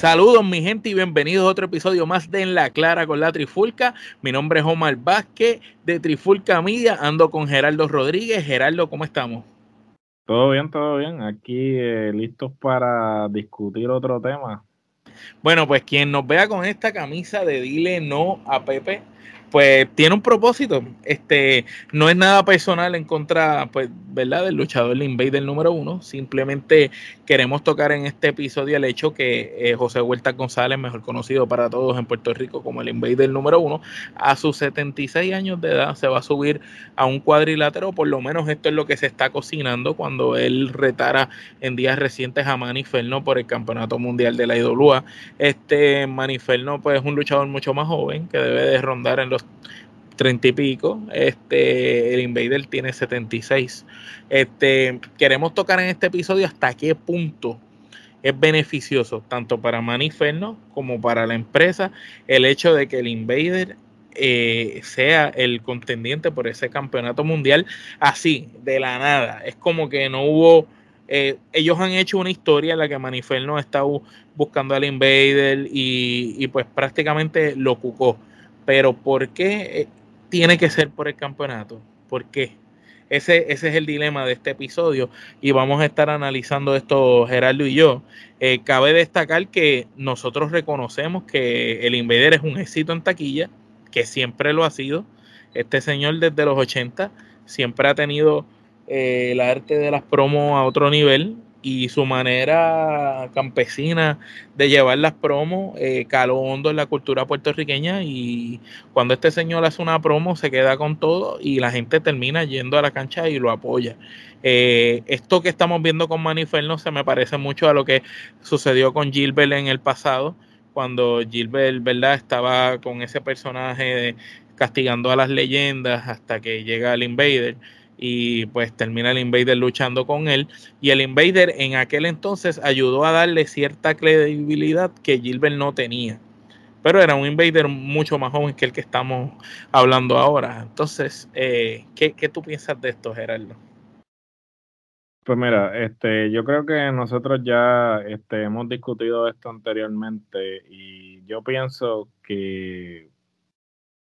Saludos mi gente y bienvenidos a otro episodio más de En la Clara con la Trifulca. Mi nombre es Omar Vázquez de Trifulca Media. Ando con Gerardo Rodríguez. Gerardo, ¿cómo estamos? Todo bien, todo bien. Aquí eh, listos para discutir otro tema. Bueno, pues quien nos vea con esta camisa de Dile No a Pepe, pues tiene un propósito. Este no es nada personal en contra, pues, ¿verdad? Del luchador el Invader número uno. Simplemente queremos tocar en este episodio el hecho que eh, José Huerta González, mejor conocido para todos en Puerto Rico como el Invader número uno, a sus 76 años de edad se va a subir a un cuadrilátero. Por lo menos esto es lo que se está cocinando cuando él retara en días recientes a Maniferno por el Campeonato Mundial de la IWA. Este Maniferno, pues, es un luchador mucho más joven que debe de rondar en los 30 y pico. Este, el Invader tiene 76. Este, queremos tocar en este episodio hasta qué punto es beneficioso, tanto para Maniferno como para la empresa, el hecho de que el Invader eh, sea el contendiente por ese campeonato mundial así, de la nada. Es como que no hubo. Eh, ellos han hecho una historia en la que Maniferno está buscando al Invader y, y pues prácticamente lo cucó pero ¿por qué eh, tiene que ser por el campeonato? ¿Por qué? Ese, ese es el dilema de este episodio y vamos a estar analizando esto Gerardo y yo. Eh, cabe destacar que nosotros reconocemos que el Invader es un éxito en taquilla, que siempre lo ha sido. Este señor desde los 80 siempre ha tenido eh, el arte de las promos a otro nivel y su manera campesina de llevar las promos eh, caló hondo en la cultura puertorriqueña y cuando este señor hace una promo se queda con todo y la gente termina yendo a la cancha y lo apoya. Eh, esto que estamos viendo con Maniferno se me parece mucho a lo que sucedió con Gilbert en el pasado, cuando Gilbert ¿verdad? estaba con ese personaje castigando a las leyendas hasta que llega el Invader y pues termina el Invader luchando con él. Y el Invader en aquel entonces ayudó a darle cierta credibilidad que Gilbert no tenía. Pero era un Invader mucho más joven que el que estamos hablando ahora. Entonces, eh, ¿qué, ¿qué, tú piensas de esto, Gerardo? Pues mira, este, yo creo que nosotros ya este, hemos discutido esto anteriormente y yo pienso que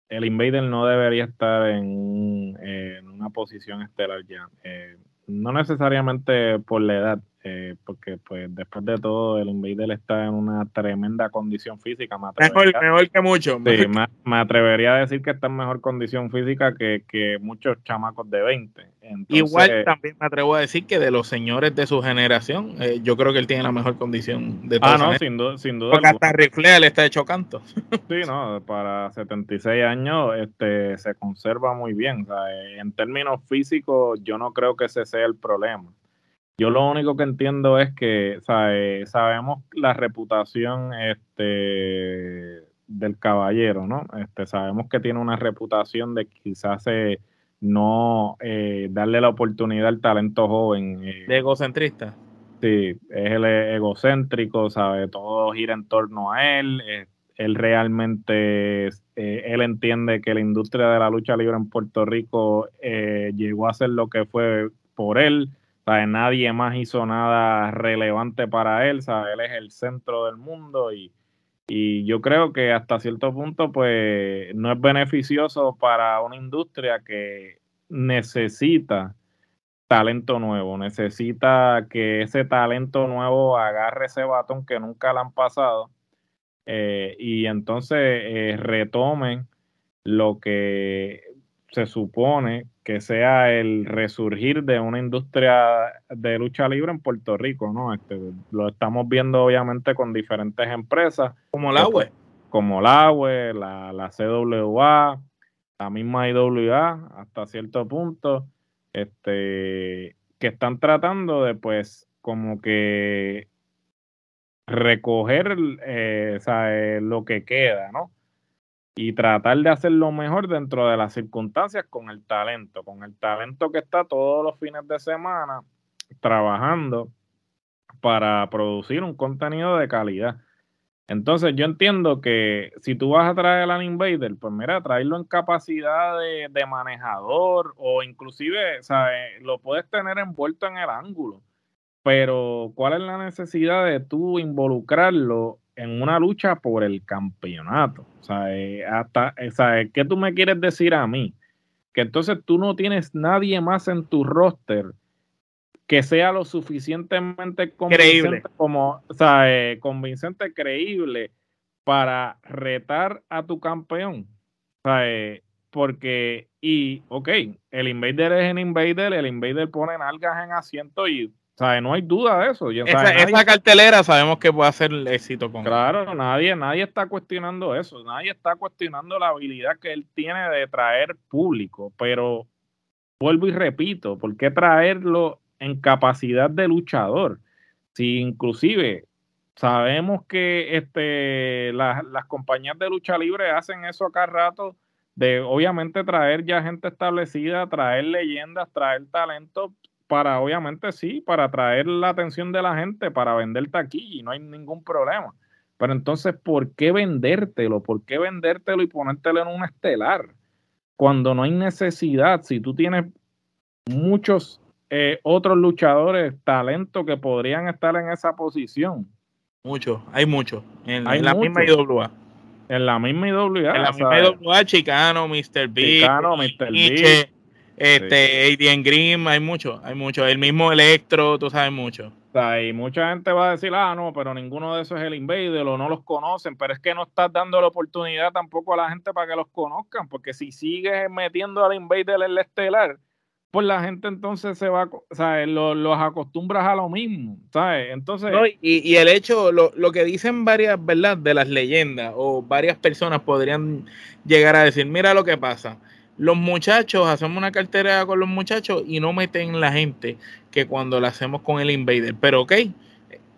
el Invader no debería estar en, en una posición estelar ya. Eh, no necesariamente por la edad, eh, porque pues después de todo el Invader está en una tremenda condición física. mejor, mejor, que mucho. Sí, me, atrevería a decir que está en mejor condición física que, que muchos chamacos de 20. Igual también me atrevo a decir que de los señores de su generación, eh, yo creo que él tiene la mejor condición de todos. Ah, no, sin duda, sin duda. Porque hasta Riflea le está hecho canto. Sí, no, para 76 años este, se conserva muy bien. en términos físicos, yo no creo que ese sea el problema. Yo lo único que entiendo es que sabemos la reputación este, del caballero, ¿no? Este, sabemos que tiene una reputación de quizás eh, no eh, darle la oportunidad al talento joven. Eh, de egocentrista. Sí, es el egocéntrico, sabe, todo gira en torno a él. él realmente, él entiende que la industria de la lucha libre en Puerto Rico llegó a ser lo que fue por él nadie más hizo nada relevante para él, ¿sabe? Él es el centro del mundo y, yo creo que hasta cierto punto, pues, no es beneficioso para una industria que necesita talento nuevo, necesita que ese talento nuevo agarre ese batón que nunca le han pasado eh, y entonces eh, retomen lo que se supone que sea el resurgir de una industria de lucha libre en Puerto Rico, ¿no? Este, lo estamos viendo obviamente con diferentes empresas. Como la UE. Como la UE, la, la CWA, la misma IWA, hasta cierto punto, este, que están tratando de, pues, como que recoger eh, eh, lo que queda, ¿no? Y tratar de hacer lo mejor dentro de las circunstancias con el talento, con el talento que está todos los fines de semana trabajando para producir un contenido de calidad. Entonces yo entiendo que si tú vas a traer al Invader, pues mira, traerlo en capacidad de, manejador o inclusive, ¿sabes? Lo puedes tener envuelto en el ángulo, pero ¿cuál es la necesidad de tú involucrarlo en una lucha por el campeonato. O sea, hasta, o ¿qué tú me quieres decir a mí? Que entonces tú no tienes nadie más en tu roster que sea lo suficientemente convincente como, o sea, convincente, creíble para retar a tu campeón. O sea, porque, y, ok, el Invader es el Invader, el Invader pone nalgas en asiento y sea, no hay duda de eso. esa, cartelera sabemos que puede hacer éxito con Claro, nadie, nadie está cuestionando eso. Nadie está cuestionando la habilidad que él tiene de traer público. Pero vuelvo y repito, ¿por qué traerlo en capacidad de luchador? Si inclusive sabemos que este, las, las compañías de lucha libre hacen eso acá rato de obviamente traer ya gente establecida, traer leyendas, traer talento, para, obviamente sí, para atraer la atención de la gente, para venderte aquí y no hay ningún problema. Pero entonces, ¿por qué vendértelo? ¿Por qué vendértelo y ponértelo en un estelar? Cuando no hay necesidad, si tú tienes muchos eh, otros luchadores, talentos que podrían estar en esa posición. Muchos, hay muchos. En, la misma IWA. En la misma IWA. En la misma IWA, Chicano, Mr. B. Chicano, Mr. B. Este, Adrian Green, hay mucho, hay mucho. El mismo Electro, tú sabes mucho. y mucha gente va a decir, ah, no, pero ninguno de esos es el Invader o no los conocen, pero es que no estás dando la oportunidad tampoco a la gente para que los conozcan, porque si sigues metiendo al Invader en el estelar, pues la gente entonces se va, ¿sabes? Los, los acostumbras a lo mismo, ¿sabes? Entonces... y, y, el hecho, lo, lo que dicen varias, ¿verdad? De las leyendas o varias personas podrían llegar a decir, mira lo que pasa los muchachos, hacemos una cartera con los muchachos y no meten la gente que cuando la hacemos con el Invader. Pero ok,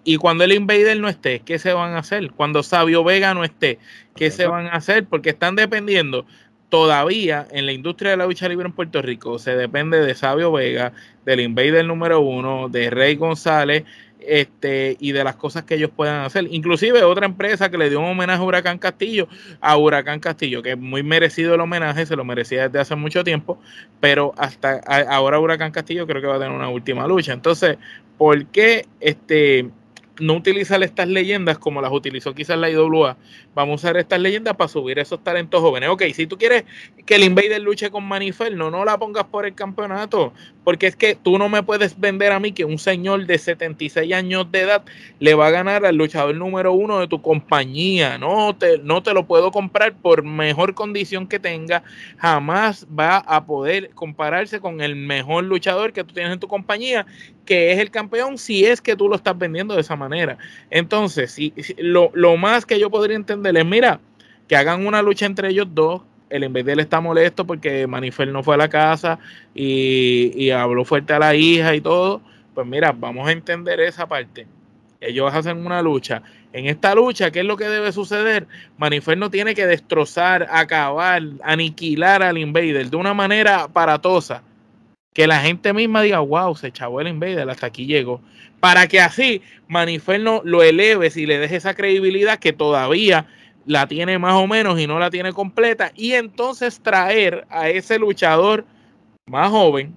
y cuando el Invader no esté, ¿qué se van a hacer? Cuando Sabio Vega no esté, ¿qué se van a hacer? Porque están dependiendo todavía en la industria de la lucha libre en Puerto Rico, se depende de Sabio Vega, del Invader número uno, de Rey González este, y de las cosas que ellos puedan hacer. Inclusive otra empresa que le dio un homenaje a Huracán Castillo, a Huracán Castillo, que es muy merecido el homenaje, se lo merecía desde hace mucho tiempo, pero hasta ahora Huracán Castillo creo que va a tener una última lucha. Entonces, ¿por qué este, no utilizar estas leyendas como las utilizó quizás la IWA. Vamos a usar estas leyendas para subir esos talentos jóvenes. Ok, si tú quieres que el Invader luche con Maniferno, no la pongas por el campeonato, porque es que tú no me puedes vender a mí que un señor de 76 años de edad le va a ganar al luchador número uno de tu compañía. No te, no te lo puedo comprar por mejor condición que tenga. Jamás va a poder compararse con el mejor luchador que tú tienes en tu compañía, que es el campeón, si es que tú lo estás vendiendo de esa manera. Entonces, si, lo, más que yo podría entender es, mira, que hagan una lucha entre ellos dos. El Invader está molesto porque Manifer no fue a la casa y, habló fuerte a la hija y todo. Pues mira, vamos a entender esa parte. Ellos hacen una lucha. En esta lucha, ¿qué es lo que debe suceder? Maniferno tiene que destrozar, acabar, aniquilar al Invader de una manera aparatosa que la gente misma diga, wow, se echó el Invader, hasta aquí llegó. Para que así Maniferno lo eleves y le deje esa credibilidad que todavía la tiene más o menos y no la tiene completa. Y entonces traer a ese luchador más joven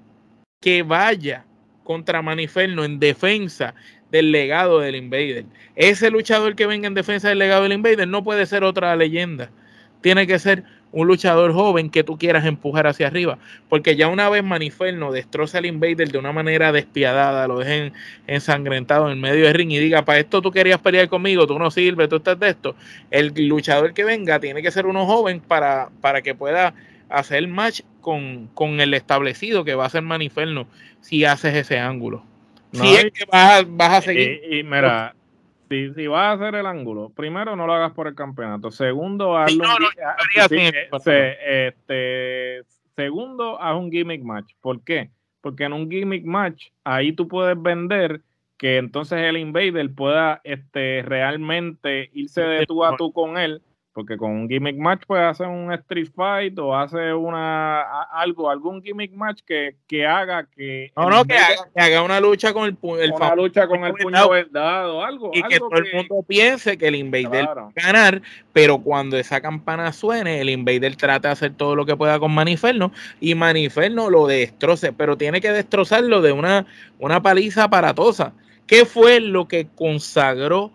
que vaya contra Maniferno en defensa del legado del Invader. Ese luchador que venga en defensa del legado del Invader no puede ser otra leyenda. Tiene que ser un luchador joven que tú quieras empujar hacia arriba. Porque ya una vez Maniferno destroza al Invader de una manera despiadada, lo dejen ensangrentado en medio del ring y diga, para esto tú querías pelear conmigo, tú no sirves, tú estás de esto. El luchador que venga tiene que ser uno joven para, para que pueda hacer match con, con el establecido que va a ser Maniferno si haces ese ángulo. si es que vas, vas a seguir. y mira, si, si, vas a hacer el ángulo, primero no lo hagas por el campeonato. Segundo, hazlo este, segundo, haz un gimmick match. ¿Por qué? Porque en un gimmick match, ahí tú puedes vender que entonces el invader pueda este, realmente irse de tú a tú con él porque con un gimmick match puede hacer un street fight o hace una algo, algún gimmick match que, que haga que. No, no, que haga, una lucha con el, el una lucha con el puño verdad algo. Y que todo el mundo piense que el Invader va a ganar, pero cuando esa campana suene, el Invader trata de hacer todo lo que pueda con Maniferno y Maniferno lo destroce, pero tiene que destrozarlo de una, una paliza aparatosa. ¿Qué fue lo que consagró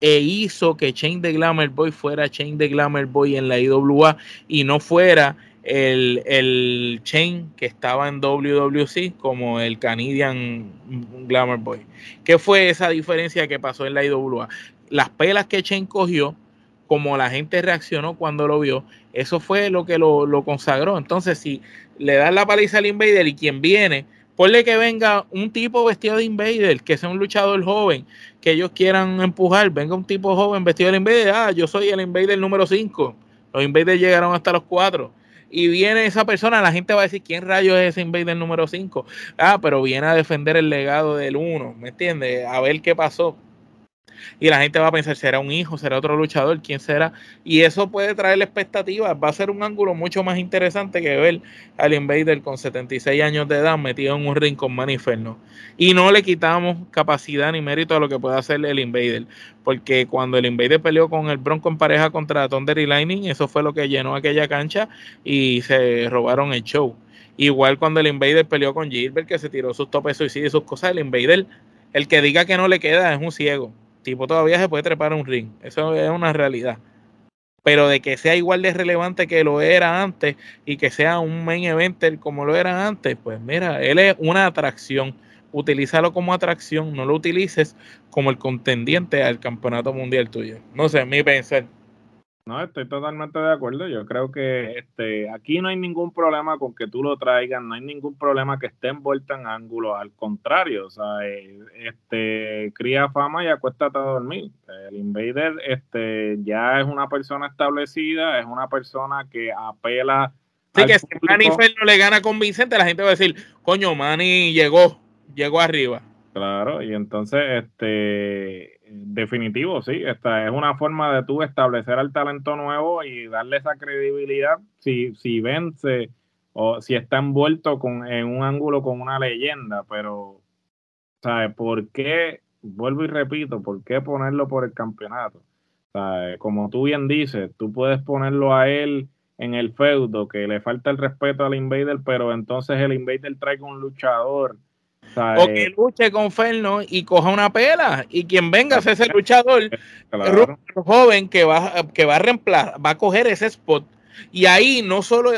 e hizo que Chain the Glamour Boy fuera Chain the Glamour Boy en la IWA y no fuera el, el Chain que estaba en WWC como el Canadian Glamour Boy. ¿Qué fue esa diferencia que pasó en la IWA? Las pelas que Chain cogió, como la gente reaccionó cuando lo vio, eso fue lo que lo, lo consagró. Entonces, si le das la paliza al Invader y quien viene Ponle que venga un tipo vestido de Invader, que sea un luchador joven, que ellos quieran empujar. Venga un tipo joven vestido de Invader. Ah, yo soy el Invader número 5. Los Invaders llegaron hasta los 4. Y viene esa persona, la gente va a decir, ¿quién rayos es ese Invader número 5? Ah, pero viene a defender el legado del 1, ¿me entiendes? A ver qué pasó y la gente va a pensar, ¿será un hijo? ¿Será otro luchador? ¿Quién será? Y eso puede traer expectativas. Va a ser un ángulo mucho más interesante que ver al Invader con 76 años de edad metido en un ring con Maniferno. Y no le quitamos capacidad ni mérito a lo que puede hacer el Invader. Porque cuando el Invader peleó con el Bronco en pareja contra Thunder y Lightning, eso fue lo que llenó aquella cancha y se robaron el show. Igual cuando el Invader peleó con Gilbert, que se tiró sus topes suicidios y sus cosas, el Invader, el que diga que no le queda es un ciego tipo todavía se puede trepar a un ring. Eso es una realidad. Pero de que sea igual de relevante que lo era antes y que sea un main eventer como lo era antes, pues mira, él es una atracción. Utilízalo como atracción, no lo utilices como el contendiente al campeonato mundial tuyo. No sé, mi pensar. No, estoy totalmente de acuerdo. Yo creo que este, aquí no hay ningún problema con que tú lo traigas, no hay ningún problema que esté envuelto en ángulo. Al contrario, o sea, eh, este, cría fama y acuéstate a dormir. El Invader este, ya es una persona establecida, es una persona que apela. Sí, que si Manny no le gana con Vicente, la gente va a decir, coño, Manny llegó, llegó arriba. Claro, y entonces, este definitivo, sí. Esta es una forma de tú establecer al talento nuevo y darle esa credibilidad si, si vence o si está envuelto con, en un ángulo con una leyenda. Pero, ¿sabes? ¿Por qué? Vuelvo y repito, ¿por qué ponerlo por el campeonato? Como tú bien dices, tú puedes ponerlo a él en el feudo, que le falta el respeto al Invader, pero entonces el Invader trae un luchador o que luche con Ferno y coja una pela. Y quien venga a ser ese luchador joven que va, que va a reemplazar, va a coger ese spot. Y ahí no solo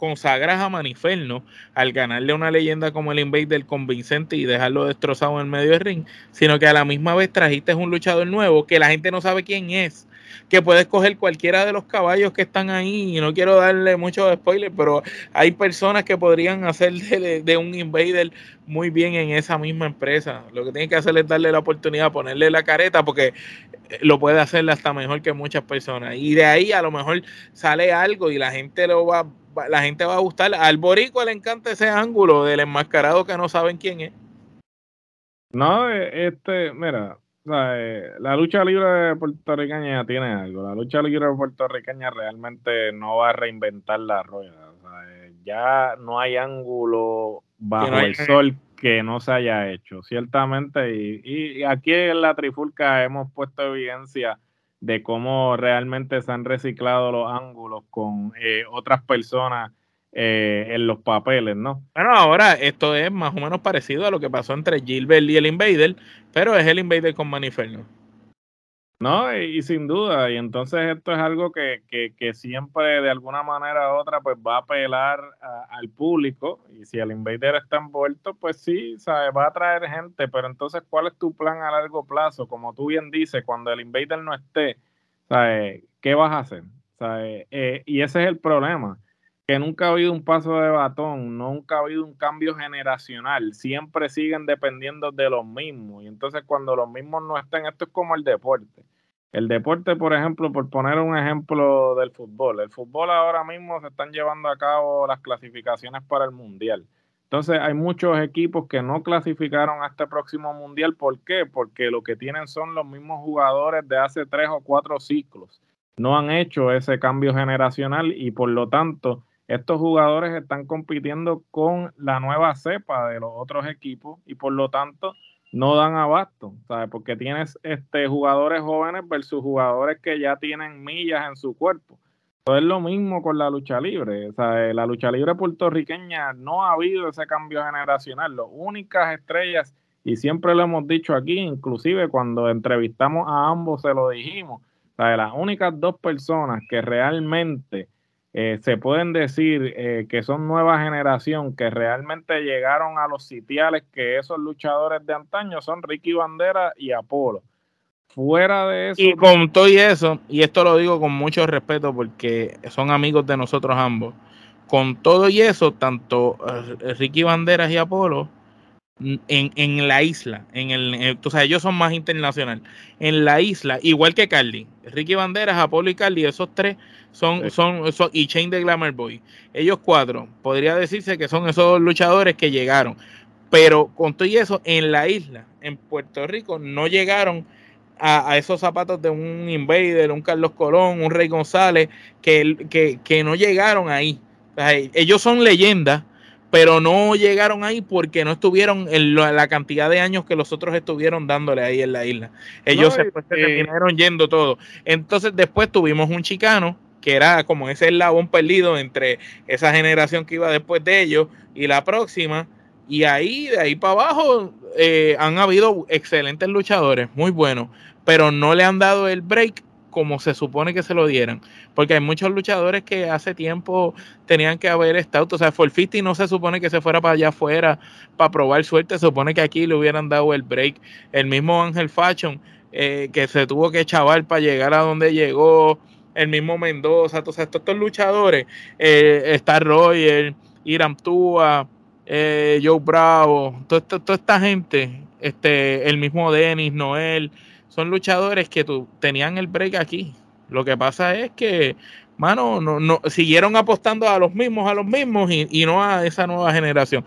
consagras a Maniferno al ganarle una leyenda como el Invader convincente y dejarlo destrozado en el medio del ring, sino que a la misma vez trajiste un luchador nuevo que la gente no sabe quién es que puedes coger cualquiera de los caballos que están ahí. Y no quiero darle muchos spoilers, pero hay personas que podrían hacer de, un invader muy bien en esa misma empresa. Lo que tienen que hacer es darle la oportunidad, ponerle la careta, porque lo puede hacer hasta mejor que muchas personas. Y de ahí a lo mejor sale algo y la gente lo va, la gente va a gustar. Al borico le encanta ese ángulo del enmascarado que no saben quién es. No, eh, este, mira, eh, la lucha libre puertorriqueña tiene algo. La lucha libre puertorriqueña realmente no va a reinventar la rueda. Eh, ya no hay ángulo bajo el sol que no se haya hecho, ciertamente. Y, aquí en la Trifulca hemos puesto evidencia de cómo realmente se han reciclado los ángulos con eh, otras personas eh, en los papeles, ¿no? Bueno, ahora esto es más o menos parecido a lo que pasó entre Gilbert y el Invader, pero es el Invader con Maniferno. No, y, sin duda, y entonces esto es algo que, que, siempre de alguna manera u otra pues va a apelar al público y si el Invader está envuelto, pues sí, ¿sabes? va a traer gente, pero entonces ¿cuál es tu plan a largo plazo? Como tú bien dices, cuando el Invader no esté, ¿sabes? ¿qué vas a hacer? ¿Sabes? Eh, y ese es el problema que nunca ha habido un paso de batón, nunca ha habido un cambio generacional, siempre siguen dependiendo de los mismos. Y entonces cuando los mismos no estén, esto es como el deporte. El deporte, por ejemplo, por poner un ejemplo del fútbol, el fútbol ahora mismo se están llevando a cabo las clasificaciones para el mundial. Entonces hay muchos equipos que no clasificaron a este próximo mundial. ¿Por qué? Porque lo que tienen son los mismos jugadores de hace tres o cuatro ciclos. No han hecho ese cambio generacional y por lo tanto estos jugadores están compitiendo con la nueva cepa de los otros equipos y por lo tanto no dan abasto, ¿sabes? Porque tienes este, jugadores jóvenes versus jugadores que ya tienen millas en su cuerpo. Eso es lo mismo con la lucha libre. ¿sabes? La lucha libre puertorriqueña no ha habido ese cambio generacional. Las únicas estrellas y siempre lo hemos dicho aquí, inclusive cuando entrevistamos a ambos se lo dijimos, sea, las únicas dos personas que realmente eh, se pueden decir eh, que son nueva generación, que realmente llegaron a los sitiales que esos luchadores de antaño son Ricky Bandera y Apolo. Fuera de eso. Y con todo y eso, y esto lo digo con mucho respeto porque son amigos de nosotros ambos, con todo y eso, tanto eh, Ricky Banderas y Apolo en, en la isla, en el, o sea, ellos son más internacional. En la isla, igual que Carly, Ricky Banderas, Apolo y Carly, esos tres son, son, son, y Chain de Glamour Boy. Ellos cuatro, podría decirse que son esos luchadores que llegaron. Pero con todo y eso, en la isla, en Puerto Rico, no llegaron a, esos zapatos de un Invader, un Carlos Colón, un Rey González, que, que, que no llegaron ahí. ellos son leyendas, pero no llegaron ahí porque no estuvieron en la cantidad de años que los otros estuvieron dándole ahí en la isla. Ellos se, pues, terminaron yendo todo. Entonces después tuvimos un chicano que era como ese eslabón perdido entre esa generación que iba después de ellos y la próxima. Y ahí, de ahí para abajo, eh, han habido excelentes luchadores, muy buenos, pero no le han dado el break como se supone que se lo dieran. Porque hay muchos luchadores que hace tiempo tenían que haber estado. O sea, Forfisti no se supone que se fuera para allá afuera para probar suerte. Se supone que aquí le hubieran dado el break. El mismo Ángel Fashion, eh, que se tuvo que chavar para llegar a donde llegó. El mismo Mendoza. Entonces, estos, estos luchadores, eh, Star Royer, Iram Tua, eh, Joe Bravo, toda, toda esta gente, este, el mismo Denis, Noel son luchadores que tu, tenían el break aquí. Lo que pasa es que, mano, no, no, siguieron apostando a los mismos, a los mismos y, y no a esa nueva generación.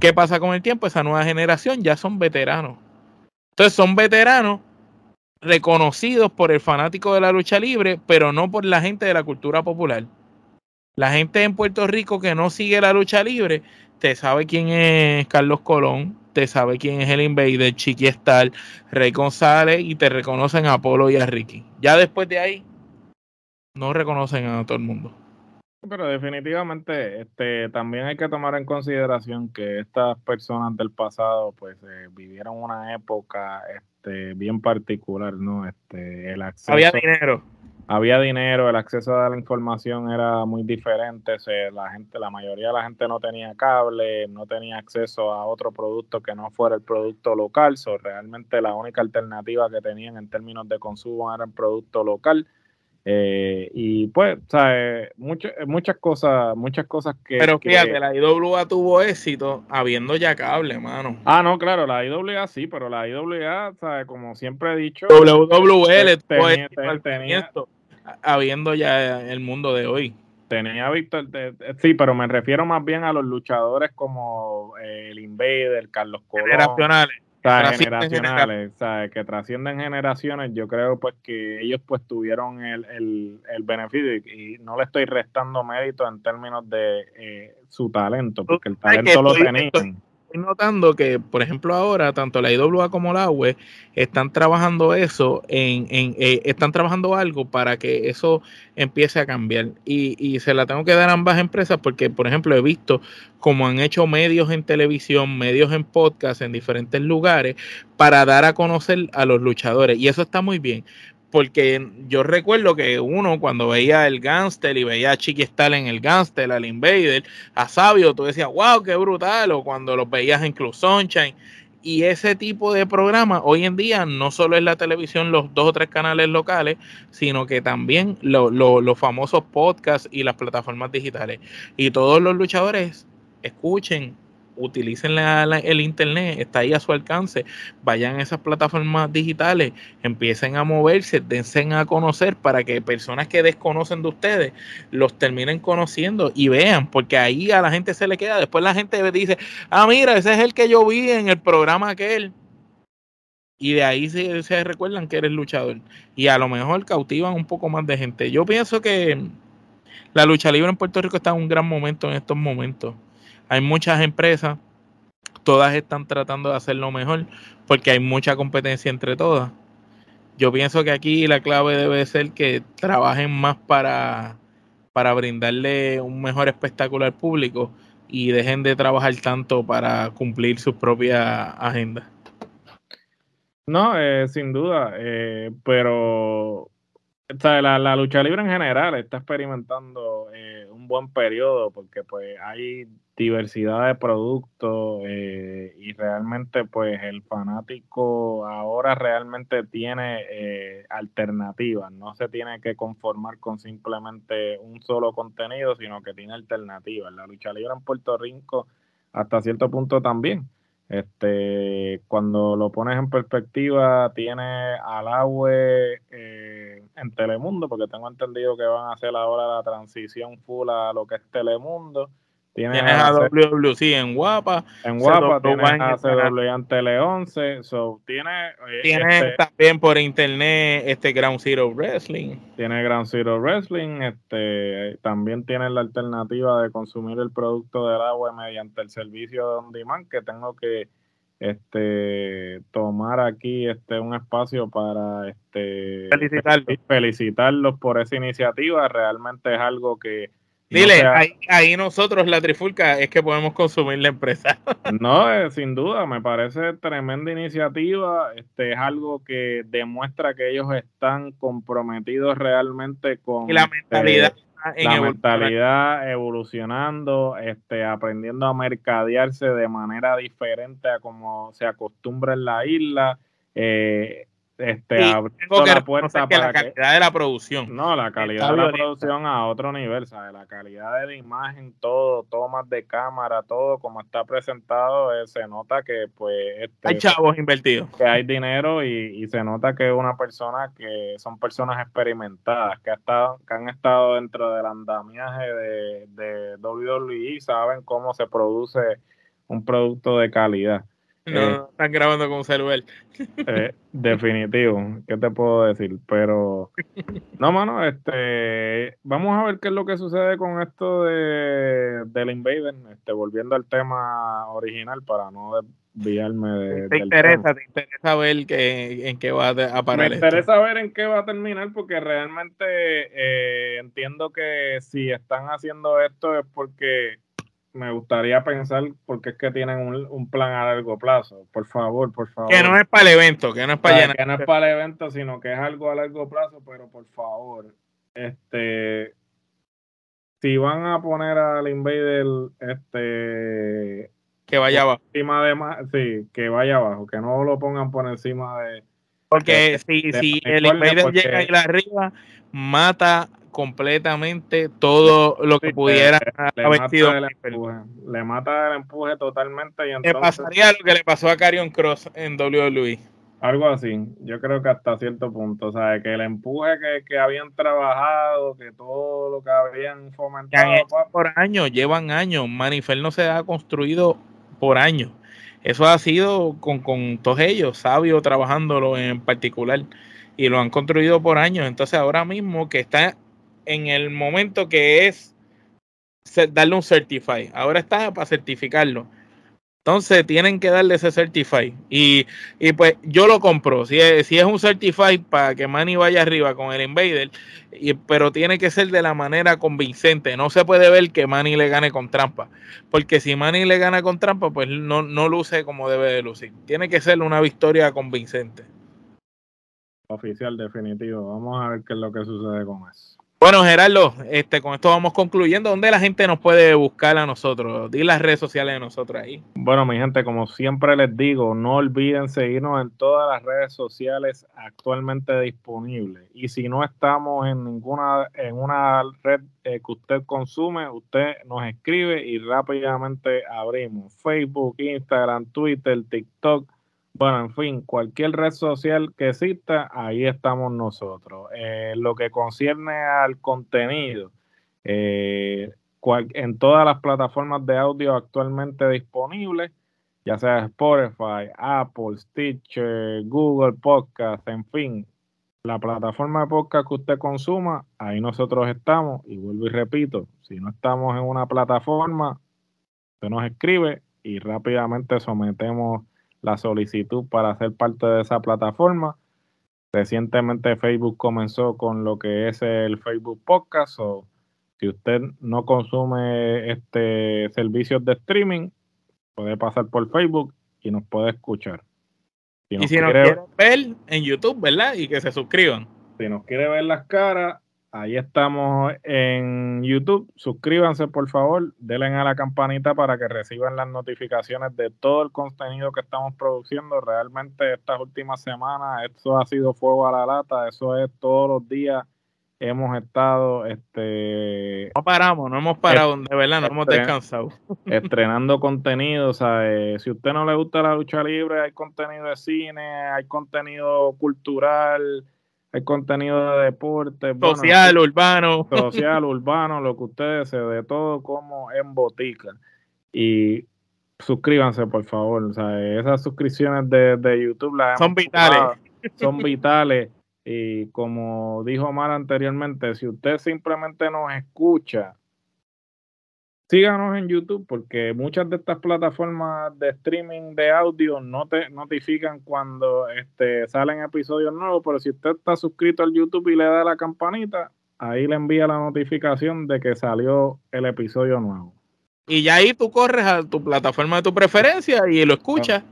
¿Qué pasa con el tiempo? Esa nueva generación ya son veteranos. Entonces son veteranos reconocidos por el fanático de la lucha libre, pero no por la gente de la cultura popular. La gente en Puerto Rico que no sigue la lucha libre, te sabe quién es Carlos Colón, sabe quién es el Invader, Chiqui Star, Rey González y te reconocen a Apolo y a Ricky. Ya después de ahí, no reconocen a todo el mundo. Pero definitivamente este, también hay que tomar en consideración que estas personas del pasado pues eh, vivieron una época este, bien particular, ¿no? Este, el acceso, Había dinero había dinero, el acceso a la información era muy diferente, la gente, la mayoría de la gente no tenía cable, no tenía acceso a otro producto que no fuera el producto local, so, realmente la única alternativa que tenían en términos de consumo era el producto local. Eh, y pues, ¿sabes? Muchas, muchas cosas, muchas cosas que. Pero fíjate, la IWA tuvo éxito habiendo ya cable, mano. Ah, no, claro, la IWA sí, pero la IWA, ¿sabes? Como siempre he dicho. WWL tenía, tenía, habiendo ya el mundo de hoy. Tenía Víctor, sí, pero me refiero más bien a los luchadores como eh, el Invader, Carlos Colón. Generacionales. generacionales, que trascienden generaciones, yo creo pues que ellos pues tuvieron el, el, beneficio y, no le estoy restando mérito en términos de eh, su talento, porque el talento lo tenían estoy notando que, por ejemplo, ahora tanto la IWA como la UE están trabajando eso, en, en eh, están trabajando algo para que eso empiece a cambiar. Y, y se la tengo que dar a ambas empresas porque, por ejemplo, he visto como han hecho medios en televisión, medios en podcast en diferentes lugares para dar a conocer a los luchadores. Y eso está muy bien porque yo recuerdo que uno cuando veía el Gangster y veía a Chiqui Star en el Gangster, al Invader, a Sabio, tú decías, wow, qué brutal, o cuando los veías en Club Sunshine. Y ese tipo de programa hoy en día no solo es la televisión, los dos o tres canales locales, sino que también los famosos podcasts y las plataformas digitales. Y todos los luchadores escuchen, utilicen el internet, está ahí a su alcance, vayan a esas plataformas digitales, empiecen a moverse, dense a conocer para que personas que desconocen de ustedes los terminen conociendo y vean, porque ahí a la gente se le queda, después la gente dice, ah, mira, ese es el que yo vi en el programa aquel. Y de ahí se, se recuerdan que eres luchador. Y a lo mejor cautivan un poco más de gente. Yo pienso que la lucha libre en Puerto Rico está en un gran momento en estos momentos hay muchas empresas, todas están tratando de hacerlo mejor porque hay mucha competencia entre todas. Yo pienso que aquí la clave debe ser que trabajen más para, para brindarle un mejor espectáculo al público y dejen de trabajar tanto para cumplir sus propias agendas. No, eh, sin duda, eh, pero la, la, lucha libre en general está experimentando eh, un buen periodo porque pues hay diversidad de productos eh, y realmente pues el fanático ahora realmente tiene eh, alternativas, no se tiene que conformar con simplemente un solo contenido, sino que tiene alternativas. La lucha libre en Puerto Rico hasta cierto punto también. Este, cuando lo pones en perspectiva, tiene al agua eh, en Telemundo, porque tengo entendido que van a hacer ahora la transición full a lo que es Telemundo. Tienes, a, WWC en Guapa. En Guapa, tienes a CW en Tele 11. So, tiene, eh, tienes este también por internet este Ground Zero Wrestling. Tiene Ground Zero Wrestling. Este, también tienes la alternativa de consumir el producto del agua mediante el servicio de on demand que tengo que este tomar aquí este un espacio para este felicitarlos por esa iniciativa realmente es algo que Dile, ahí, nosotros, la trifulca, es que podemos consumir la empresa. no, eh, sin duda, me parece tremenda iniciativa. Este es algo que demuestra que ellos están comprometidos realmente con la mentalidad. Este, la mentalidad evolucionando, este, aprendiendo a mercadearse de manera diferente a como se acostumbra en la isla. Eh, este, tengo que la puerta para la calidad de la producción. No, la calidad de la producción a otro nivel, ¿sabes? La calidad de la imagen, todo, tomas de cámara, todo como está presentado, eh, se nota que pues... Este, hay chavos invertidos. Que hay dinero y, se nota que una persona que son personas experimentadas, que, ha estado, que han estado dentro del andamiaje de, de WWE, saben cómo se produce un producto de calidad. No, eh, están grabando con un celular. Eh, definitivo, ¿qué te puedo decir? Pero, no, mano, este, vamos a ver qué es lo que sucede con esto de del Invader, este, volviendo al tema original para no desviarme de. Te interesa, te interesa ver que, en qué va a parar. Me interesa ver en qué va a terminar porque realmente eh, entiendo que si están haciendo esto es porque me gustaría pensar porque es que tienen un, plan a largo plazo. Por favor, por favor. Que no es para el evento, que no es para llenar. Que no es para el evento, sino que es algo a largo plazo, pero por favor, este si van a poner al Invader este que vaya abajo. Encima de sí, que vaya abajo, que no lo pongan por encima de porque si, si el Invader llega ahí arriba, mata completamente todo lo que pudiera le, haber sido. Le mata el empuje totalmente. Y entonces, le pasaría lo que le pasó a Carion Cross en WWE. Algo así, yo creo que hasta cierto punto, o sea, que el empuje que, habían trabajado, que todo lo que habían fomentado. por años, llevan años, Manifel no se ha construido por años. Eso ha sido con, con todos ellos, sabios trabajándolo en particular, y lo han construido por años. Entonces ahora mismo que está en el momento que es darle un certify. Ahora está para certificarlo. Entonces tienen que darle ese certify. Y, pues yo lo compro. Si es, si es un certify para que Manny vaya arriba con el Invader, y, pero tiene que ser de la manera convincente. No se puede ver que Manny le gane con trampa. Porque si Manny le gana con trampa, pues no, no luce como debe de lucir. Tiene que ser una victoria convincente. Oficial definitivo. Vamos a ver qué es lo que sucede con eso. Bueno, Gerardo, este, con esto vamos concluyendo. ¿Dónde la gente nos puede buscar a nosotros? Di las redes sociales de nosotros ahí. Bueno, mi gente, como siempre les digo, no olviden seguirnos en todas las redes sociales actualmente disponibles. Y si no estamos en ninguna, en una red eh, que usted consume, usted nos escribe y rápidamente abrimos Facebook, Instagram, Twitter, TikTok bueno, en fin, cualquier red social que exista, ahí estamos nosotros. Eh, lo que concierne al contenido, eh, en todas las plataformas de audio actualmente disponibles, ya sea Spotify, Apple, Stitcher, Google Podcast, en fin, la plataforma de podcast que usted consuma, ahí nosotros estamos. Y vuelvo y repito, si no estamos en una plataforma, usted nos escribe y rápidamente sometemos la solicitud para ser parte de esa plataforma. Recientemente Facebook comenzó con lo que es el Facebook Podcast. O si usted no consume este servicio de streaming, puede pasar por Facebook y nos puede escuchar. y si nos quieren ver en YouTube, ¿verdad? Y que se suscriban. Si nos quiere ver las caras, ahí estamos en YouTube. Suscríbanse, por favor. Denle a la campanita para que reciban las notificaciones de todo el contenido que estamos produciendo. Realmente estas últimas semanas, esto ha sido fuego a la lata. Eso es todos los días hemos estado este no paramos no hemos parado de verdad no hemos descansado estrenando contenido o sea, si a usted no le gusta la lucha libre hay contenido de cine hay contenido cultural hay contenido de deporte social urbano. Social urbano lo que ustedes se de todo como en botica. Y suscríbanse por favor. O sea, esas suscripciones de, de YouTube las son vitales. son vitales. Y como dijo Omar anteriormente, si usted simplemente nos escucha, síganos en YouTube porque muchas de estas plataformas de streaming de audio no te notifican cuando este, salen episodios nuevos, pero si usted está suscrito al YouTube y le da la campanita, ahí le envía la notificación de que salió el episodio nuevo. Y ya ahí tú corres a tu plataforma de tu preferencia y lo escuchas.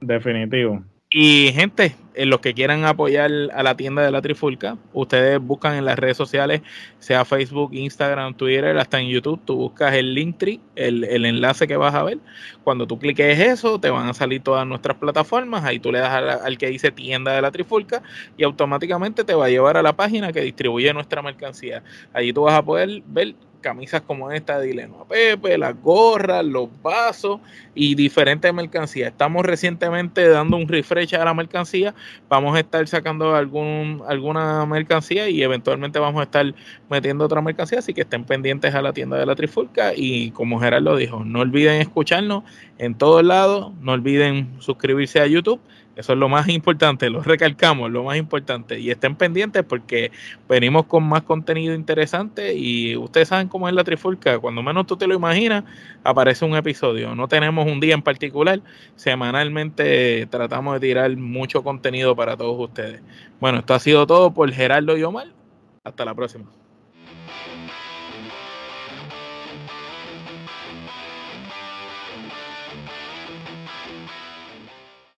Definitivo. Y gente, en los que quieran apoyar a la tienda de la Trifulca, ustedes buscan en las redes sociales, sea Facebook, Instagram, Twitter, hasta en YouTube, tú buscas el Linktree, el, el enlace que vas a ver. Cuando tú cliques eso, te van a salir todas nuestras plataformas, ahí tú le das al que dice tienda de la Trifulca y automáticamente te va a llevar a la página que distribuye nuestra mercancía. Allí tú vas a poder ver camisas como esta de Dileno a Pepe, las gorras, los vasos y diferentes mercancías. Estamos recientemente dando un refresh a la mercancía. Vamos a estar sacando algún, alguna mercancía y eventualmente vamos a estar metiendo otra mercancía. Así que estén pendientes a la tienda de la Trifulca. Y como Gerardo dijo, no olviden escucharnos en todos lados. No olviden suscribirse a YouTube eso es lo más importante, lo recalcamos, lo más importante. Y estén pendientes porque venimos con más contenido interesante y ustedes saben cómo es la trifulca. Cuando menos tú te lo imaginas, aparece un episodio. No tenemos un día en particular. Semanalmente tratamos de tirar mucho contenido para todos ustedes. Bueno, esto ha sido todo por Gerardo y Omar. Hasta la próxima.